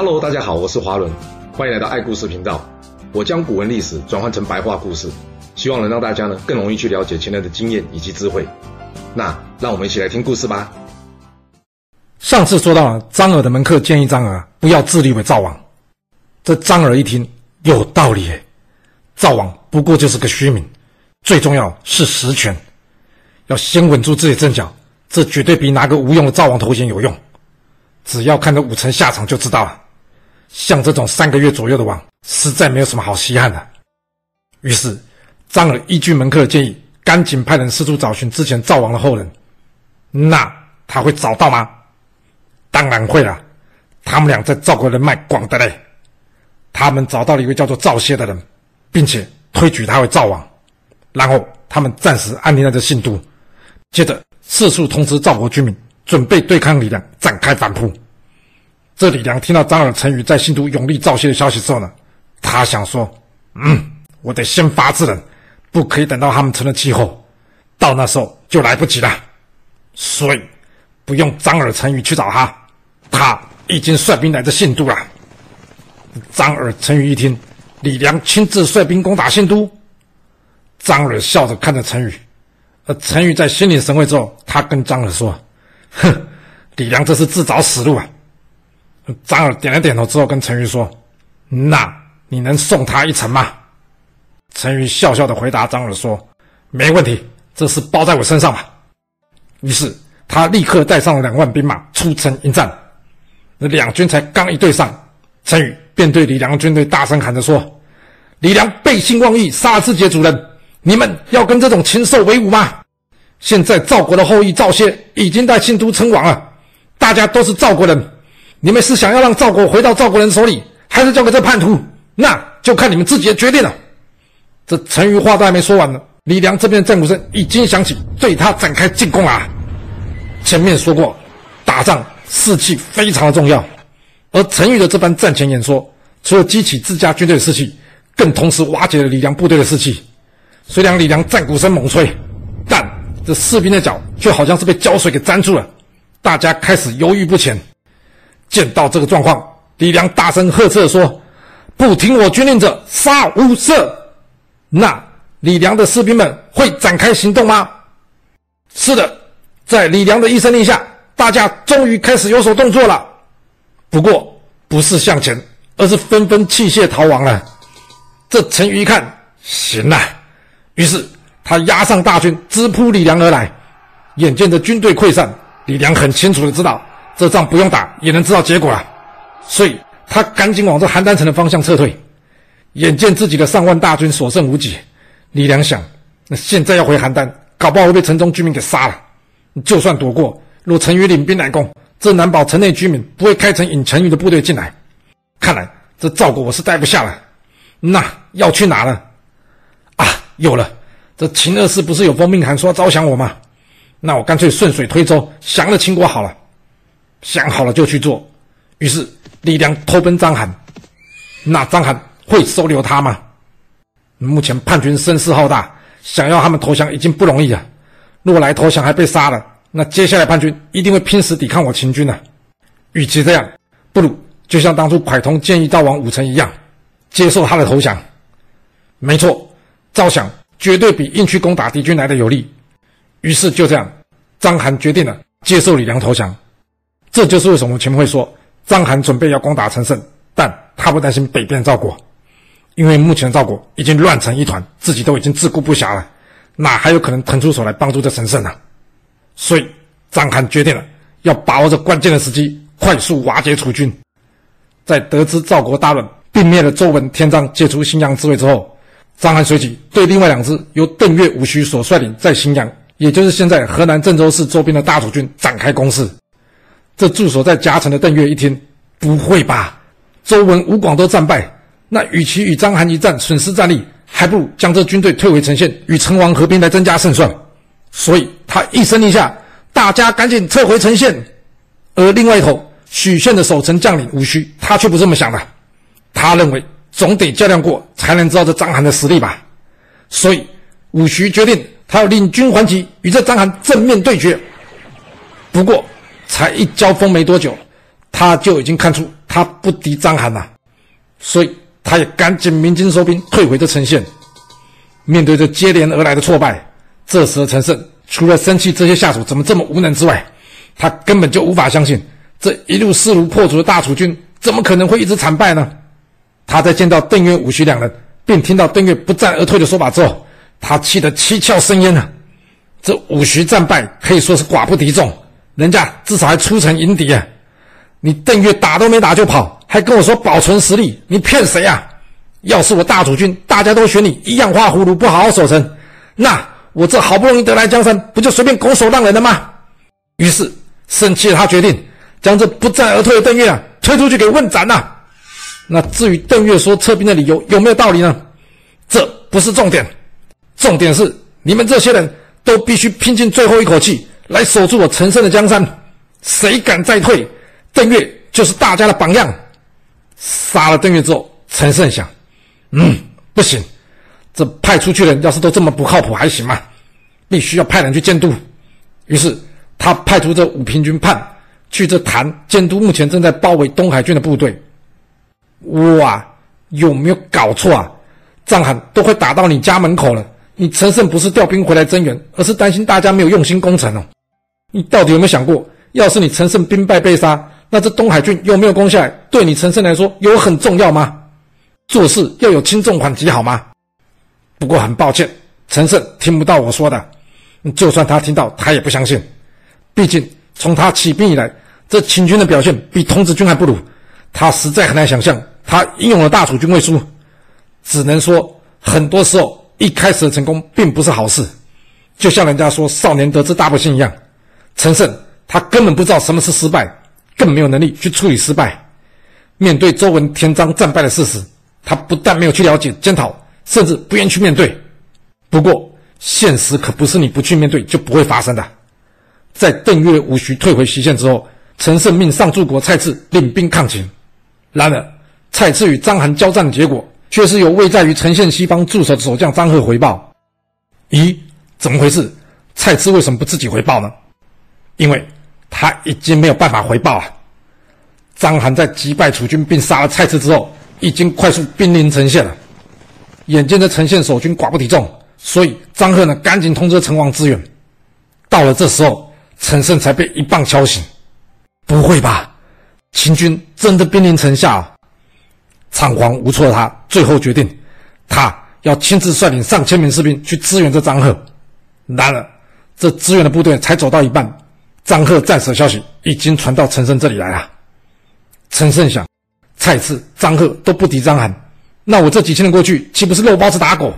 Hello，大家好，我是华伦，欢迎来到爱故事频道。我将古文历史转换成白话故事，希望能让大家呢更容易去了解前人的经验以及智慧。那让我们一起来听故事吧。上次说到张耳的门客建议张耳不要自立为赵王，这张耳一听有道理诶，赵王不过就是个虚名，最重要是实权，要先稳住自己阵脚，这绝对比拿个无用的赵王头衔有用。只要看着武臣下场就知道了。像这种三个月左右的王，实在没有什么好稀罕的。于是张耳依据门客的建议，赶紧派人四处找寻之前赵王的后人。那他会找到吗？当然会了。他们俩在赵国人脉广的嘞。他们找到了一位叫做赵歇的人，并且推举他为赵王。然后他们暂时安定在这信都，接着四处通知赵国居民。准备对抗李良，展开反扑。这李良听到张耳、陈宇在新都拥立赵歇的消息之后呢，他想说：“嗯，我得先发制人，不可以等到他们成了气候，到那时候就来不及了。所以不用张耳、陈驭去找他，他已经率兵来这信都了。”张耳、陈驭一听，李良亲自率兵攻打信都，张耳笑着看着陈驭，而陈宇在心领神会之后，他跟张耳说。哼，李良这是自找死路啊！张耳点了点头之后，跟陈驭说：“那你能送他一程吗？”陈驭笑笑的回答张耳说：“没问题，这事包在我身上吧。”于是他立刻带上了两万兵马出城迎战。那两军才刚一对上，陈驭便对李良军队大声喊着说：“李良背信忘义，杀自己的主人，你们要跟这种禽兽为伍吗？”现在赵国的后裔赵歇已经在信都称王了，大家都是赵国人，你们是想要让赵国回到赵国人手里，还是交给这叛徒？那就看你们自己的决定了。这陈驭话都还没说完呢，李良这边的战鼓声已经响起，对他展开进攻啊！前面说过，打仗士气非常的重要，而陈驭的这番战前演说，除了激起自家军队的士气，更同时瓦解了李良部队的士气。虽然李良战鼓声猛吹，但这士兵的脚却好像是被胶水给粘住了，大家开始犹豫不前。见到这个状况，李良大声呵斥说：“不听我军令者，杀无赦！”那李良的士兵们会展开行动吗？是的，在李良的一声令下，大家终于开始有所动作了。不过不是向前，而是纷纷弃械逃亡了。这陈驭一看，行了，于是。他押上大军，直扑李良而来。眼见着军队溃散，李良很清楚的知道，这仗不用打也能知道结果了，所以他赶紧往这邯郸城的方向撤退。眼见自己的上万大军所剩无几，李良想：那现在要回邯郸，搞不好会被城中居民给杀了。就算躲过，若陈驭领兵来攻，这难保城内居民不会开城引陈驭的部队进来。看来这赵国我是待不下了。那要去哪呢？啊，有了。这秦二世不是有封命函说要招降我吗？那我干脆顺水推舟，降了秦国好了。想好了就去做。于是李良投奔章邯。那章邯会收留他吗？目前叛军声势浩大，想要他们投降已经不容易了。若来投降还被杀了，那接下来叛军一定会拼死抵抗我秦军的。与其这样，不如就像当初蒯通建议赵王武臣一样，接受他的投降。没错，招降。绝对比硬去攻打敌军来的有利，于是就这样，章邯决定了接受李良投降。这就是为什么我前面会说章邯准备要攻打陈胜，但他不担心北边赵国，因为目前赵国已经乱成一团，自己都已经自顾不暇了，哪还有可能腾出手来帮助这陈胜呢？所以章邯决定了要把握这关键的时机，快速瓦解楚军。在得知赵国大乱，并灭了周文、田章，解除荥阳之围之后。章邯随即对另外两支由邓岳、武徐所率领在荥阳，也就是现在河南郑州市周边的大楚军展开攻势。这驻守在夹城的邓岳一听，不会吧？周文、吴广都战败，那与其与章邯一战损失战力，还不如将这军队退回城县，与陈王合兵来增加胜算。所以他一声令下，大家赶紧撤回城县。而另外一头，许县的守城将领伍许，他却不这么想的，他认为。总得较量过，才能知道这章邯的实力吧。所以伍许决定，他要领军还击，与这章邯正面对决。不过，才一交锋没多久，他就已经看出他不敌章邯了，所以他也赶紧鸣金收兵，退回这陈县。面对着接连而来的挫败，这时的陈胜除了生气这些下属怎么这么无能之外，他根本就无法相信这一路势如破竹的大楚军怎么可能会一直惨败呢？他在见到邓岳、武徐两人，并听到邓岳不战而退的说法之后，他气得七窍生烟啊！这武徐战败可以说是寡不敌众，人家至少还出城迎敌啊！你邓岳打都没打就跑，还跟我说保存实力，你骗谁啊？要是我大楚军大家都学你一样画葫芦，不好好守城，那我这好不容易得来江山，不就随便拱手让人了吗？于是生气的他决定将这不战而退的邓岳啊推出去给问斩呐、那至于邓岳说撤兵的理由有没有道理呢？这不是重点，重点是你们这些人都必须拼尽最后一口气来守住我陈胜的江山，谁敢再退？邓越就是大家的榜样。杀了邓越之后，陈胜想：嗯，不行，这派出去的人要是都这么不靠谱，还行吗？必须要派人去监督。于是他派出这五平军判去这谭监督目前正在包围东海郡的部队。哇，有没有搞错啊？章邯都快打到你家门口了，你陈胜不是调兵回来增援，而是担心大家没有用心攻城哦。你到底有没有想过，要是你陈胜兵败被杀？那这东海郡有没有攻下来，对你陈胜来说有很重要吗？做事要有轻重缓急，好吗？不过很抱歉，陈胜听不到我说的。就算他听到，他也不相信。毕竟从他起兵以来，这秦军的表现比童子军还不如。他实在很难想象，他英勇的大楚军会输。只能说，很多时候一开始的成功并不是好事。就像人家说“少年得志大不幸”一样，陈胜他根本不知道什么是失败。更没有能力去处理失败。面对周文、田章战败的事实，他不但没有去了解、检讨，甚至不愿去面对。不过，现实可不是你不去面对就不会发生的。在邓岳、伍许退回西县之后，陈胜命上柱国蔡志领兵抗秦。然而，蔡志与章邯交战的结果，却是由位在于陈县西方驻守的守将张贺回报。咦，怎么回事？蔡志为什么不自己回报呢？因为。他已经没有办法回报了。章邯在击败楚军并杀了蔡次之后，已经快速兵临陈县了。眼见着陈县守军寡不敌众，所以张贺呢赶紧通知陈王支援。到了这时候，陈胜才被一棒敲醒。不会吧？秦军真的兵临城下啊？仓皇无措的他最后决定，他要亲自率领上千名士兵去支援这张贺。然而，这支援的部队才走到一半。张贺战死的消息已经传到陈胜这里来了。陈胜想，蔡次、张贺都不敌章邯，那我这几千人过去，岂不是肉包子打狗？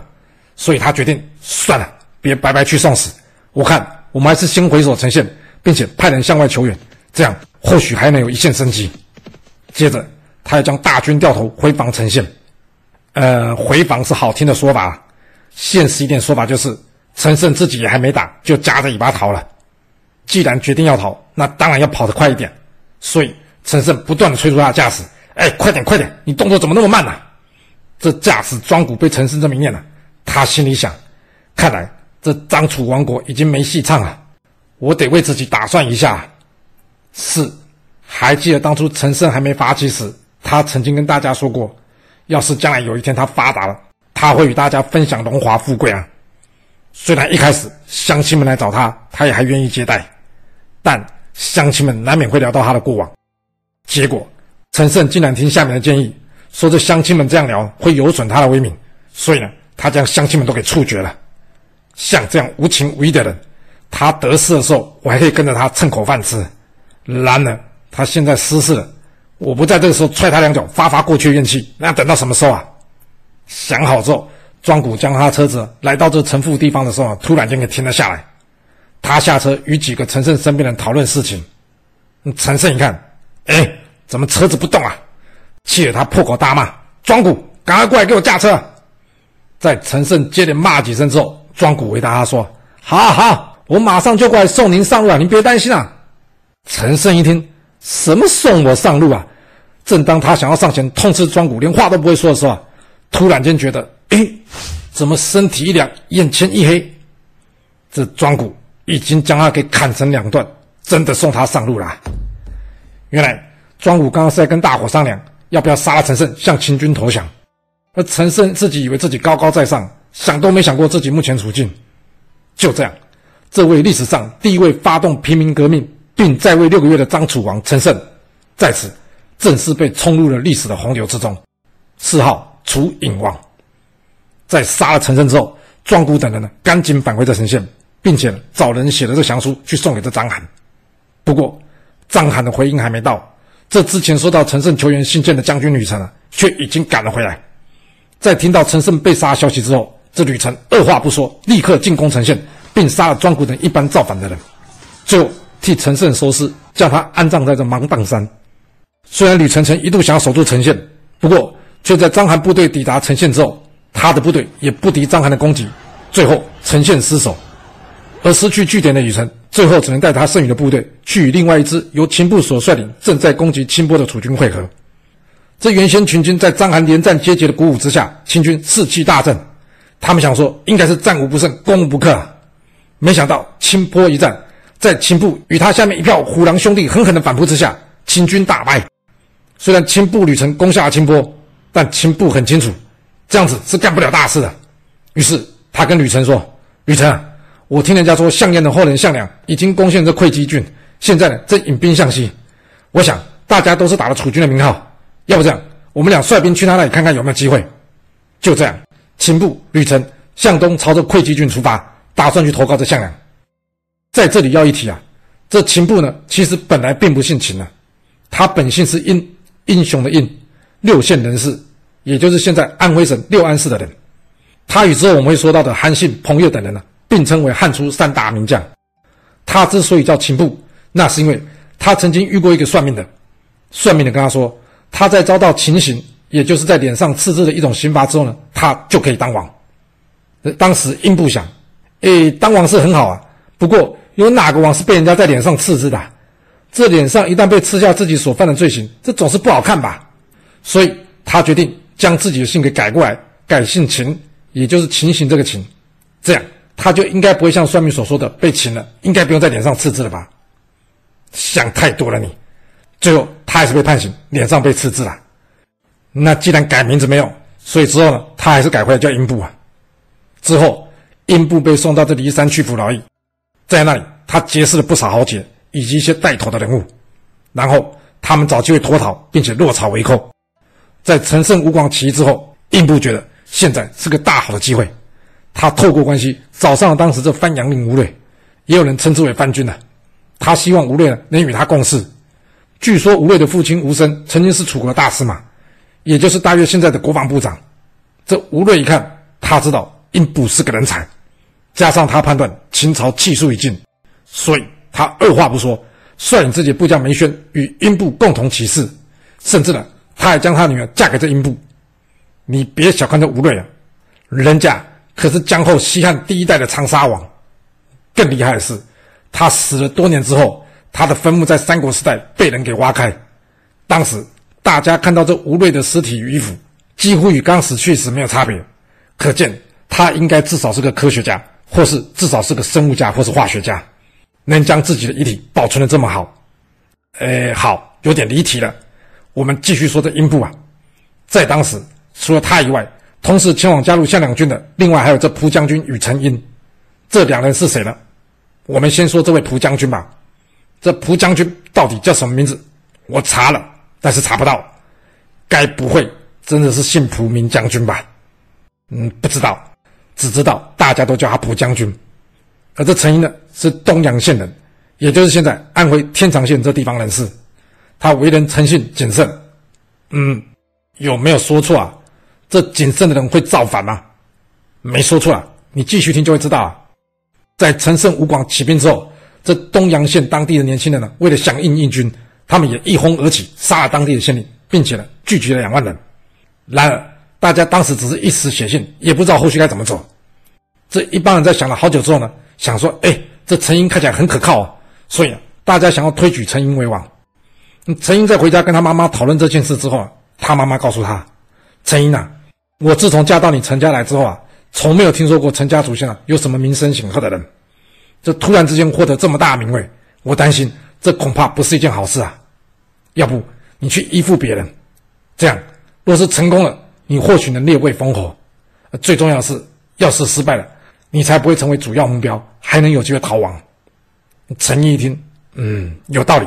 所以他决定算了，别白白去送死。我看我们还是先回守陈县，并且派人向外求援，这样或许还能有一线生机。接着，他要将大军调头回防陈县。呃，回防是好听的说法，现实一点说法就是，陈胜自己也还没打，就夹着尾巴逃了。既然决定要逃，那当然要跑得快一点。所以陈胜不断的催促他驾驶：“哎，快点，快点！你动作怎么那么慢呢、？”这驾驶庄古被陈胜这么一念了，他心里想：看来这张楚王国已经没戏唱了。我得为自己打算一下。是，还记得当初陈胜还没发迹时，他曾经跟大家说过：要是将来有一天他发达了，他会与大家分享荣华富贵啊。虽然一开始乡亲们来找他，他也还愿意接待。但乡亲们难免会聊到他的过往，结果陈胜竟然听下面的建议，说这乡亲们这样聊会有损他的威名，所以呢，他将乡亲们都给处决了。像这样无情无义的人，他得势的时候，我还可以跟着他蹭口饭吃；然而他现在失势了，我不在这个时候踹他两脚，发发过去怨气，那要等到什么时候啊？想好之后，庄古将他车子来到这陈父地方的时候，突然间给停了下来。他下车与几个陈胜身边人讨论事情。陈胜一看，哎，怎么车子不动啊？气得他破口大骂：“庄古，赶快过来给我驾车！”在陈胜接连骂几声之后，庄古回答他说：“好，好，我马上就过来送您上路啊，您别担心啊。”陈胜一听，什么送我上路啊？正当他想要上前痛斥庄古，连话都不会说的时候，突然间觉得，哎，怎么身体一凉，眼前一黑？这庄古。已经将他给砍成两段，真的送他上路了。原来庄武刚刚是在跟大伙商量要不要杀了陈胜，向秦军投降。而陈胜自己以为自己高高在上，想都没想过自己目前处境。就这样，这位历史上第一位发动平民革命并在位六个月的张楚王陈胜，在此正式被冲入了历史的洪流之中，谥号楚隐王。在杀了陈胜之后，庄古等人呢，赶紧返回这城县，并且找人写了这降书去送给这章邯。不过，章邯的回应还没到，这之前收到陈胜求援信件的将军吕程啊，却已经赶了回来。在听到陈胜被杀消息之后，这吕程二话不说，立刻进攻陈县，并杀了庄古等一般造反的人，最后替陈胜收尸，将他安葬在这芒砀山。虽然吕诚曾一度想守住陈县，不过却在章邯部队抵达陈县之后，他的部队也不敌章邯的攻击，最后陈县失守。而失去据点的吕诚，最后只能带他剩余的部队去与另外一支由秦部所率领、正在攻击清波的楚军会合。这原先秦军在章邯连战皆捷的鼓舞之下，秦军士气大振。他们想说，应该是战无不胜，攻无不克。没想到清波一战，在秦部与他下面一票虎狼兄弟狠狠的反扑之下，秦军大败。虽然秦部吕诚攻下了清波，但秦部很清楚，这样子是干不了大事的。于是他跟吕诚说：“吕诚，我听人家说，项燕的后人项梁已经攻陷这会稽郡，现在呢正引兵向西。我想大家都是打了楚军的名号。”要不这样，我们俩率兵去他那里看看有没有机会。就这样，秦部吕诚向东朝着会稽郡出发，打算去投靠这项梁。在这里要一提啊，这秦部呢，其实本来并不姓秦啊，他本姓是殷，英雄的殷，六县人士，也就是现在安徽省六安市的人。他与之后我们会说到的韩信、彭越等人呢，并称为汉初三大名将。他之所以叫秦部，那是因为他曾经遇过一个算命的，算命的跟他说。他在遭到秦刑，也就是在脸上刺字的一种刑罚之后呢，他就可以当王。当时英布想，诶，当王是很好啊，不过有哪个王是被人家在脸上刺字的？这脸上一旦被刺下自己所犯的罪行，这总是不好看吧？所以他决定将自己的姓给改过来，改姓秦，也就是秦刑这个秦，这样他就应该不会像算命所说的被擒了，应该不用在脸上刺字了吧？想太多了你。最后，他还是被判刑，脸上被刺字了。那既然改名字没有，所以之后呢，他还是改回来叫英布啊。之后，英布被送到这骊山去服劳役，在那里，他结识了不少豪杰以及一些带头的人物。然后，他们找机会脱逃，并且落草为寇。在陈胜吴广起义之后，英布觉得现在是个大好的机会，他透过关系找上了当时这番阳令吴芮，也有人称之为番军呢。他希望吴芮呢能与他共事。据说吴芮的父亲吴生曾经是楚国的大司马，也就是大约现在的国防部长。这吴芮一看，他知道英布是个人才，加上他判断秦朝气数已尽，所以他二话不说，率领自己部将梅轩与英布共同起事，甚至呢，他还将他女儿嫁给这英布。你别小看这吴芮啊，人家可是江后西汉第一代的长沙王。更厉害的是，他死了多年之后。他的坟墓在三国时代被人给挖开，当时大家看到这吴芮的尸体与衣服，几乎与刚死去时没有差别，可见他应该至少是个科学家，或是至少是个生物家或是化学家，能将自己的遗体保存得这么好。哎，好，有点离题了，我们继续说这英布啊，在当时除了他以外，同时前往加入项梁军的，另外还有这蒲将军与陈英，这两人是谁呢？我们先说这位蒲将军吧。这蒲将军到底叫什么名字？我查了，但是查不到。该不会真的是姓蒲名将军吧？嗯，不知道，只知道大家都叫他蒲将军。而这陈英呢，是东阳县人，也就是现在安徽天长县这地方人士。他为人诚信谨慎。嗯，有没有说错啊？这谨慎的人会造反吗？没说错啊，你继续听就会知道啊。在陈胜吴广起兵之后。这东阳县当地的年轻人呢，为了响应义军，他们也一哄而起，杀了当地的县令，并且呢，聚集了两万人。然而，大家当时只是一时血性，也不知道后续该怎么走。这一帮人在想了好久之后呢，想说：“哎，这陈英看起来很可靠啊，所以大家想要推举陈英为王。”陈英在回家跟他妈妈讨论这件事之后啊，他妈妈告诉他：“陈英啊，我自从嫁到你陈家来之后啊，从没有听说过陈家祖先啊有什么名声显赫的人。”这突然之间获得这么大名位，我担心这恐怕不是一件好事啊！要不你去依附别人。这样，若是成功了，你或许能列位封侯。最重要的是，要是失败了，你才不会成为主要目标，还能有机会逃亡。陈英一听，嗯，有道理。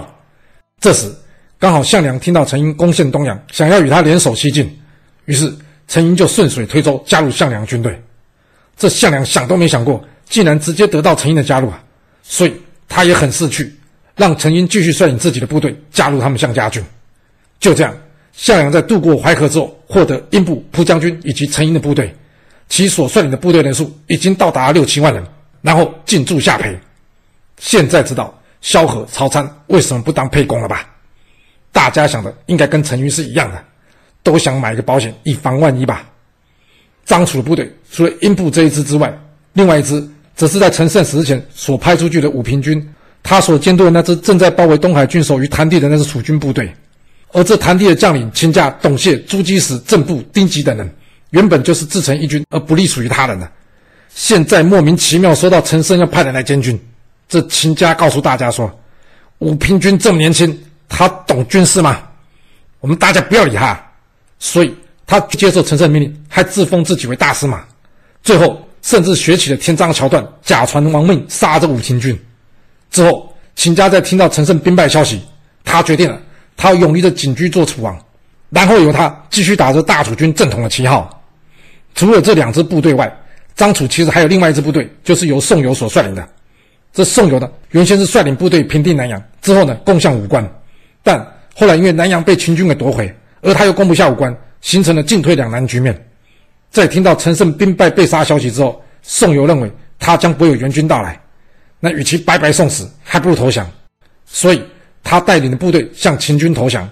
这时，刚好项梁听到陈英攻陷东阳，想要与他联手西进，于是陈英就顺水推舟加入项梁军队。这项梁想都没想过，竟然直接得到陈英的加入啊！所以他也很识趣，让陈英继续率领自己的部队加入他们项家军。就这样，项梁在渡过淮河之后，获得英布、蒲将军以及陈英的部队。其所率领的部队人数已经到达六七万人，然后进驻下邳。现在知道萧何、曹参为什么不当沛公了吧？大家想的应该跟陈云是一样的，都想买个保险以防万一吧。张楚的部队除了英布这一支之外，另外一支则是在陈胜死之前所派出去的武平军，他所监督的那支正在包围东海郡守于潭地的那支楚军部队。而这谭地的将领亲驾董谢、诸稽时、郑布、丁吉等人。原本就是自成一军，而不隶属于他人的。现在莫名其妙收到陈胜要派人来监军，这秦家告诉大家说：“武平君这么年轻，他懂军事吗？我们大家不要理他。”所以他接受陈胜命令，还自封自己为大司马。最后甚至学起了天章桥段，假传亡命杀这武平君。之后秦家在听到陈胜兵败消息，他决定了，他要永立的锦居做楚王，然后由他继续打着大楚军正统的旗号。除了这两支部队外，张楚其实还有另外一支部队，就是由宋友所率领的。这宋友呢，原先是率领部队平定南阳，之后呢攻向武关，但后来因为南阳被秦军给夺回，而他又攻不下武关，形成了进退两难局面。在听到陈胜兵败被杀消息之后，宋由认为他将不会有援军到来，那与其白白送死，还不如投降。所以他带领的部队向秦军投降。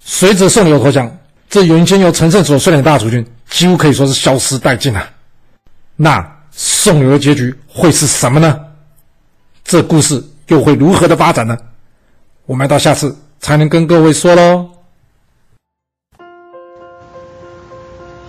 随着宋由投降，这原先由陈胜所率领的大楚军。几乎可以说是消失殆尽了。那宋由的结局会是什么呢？这故事又会如何的发展呢？我们到下次才能跟各位说喽。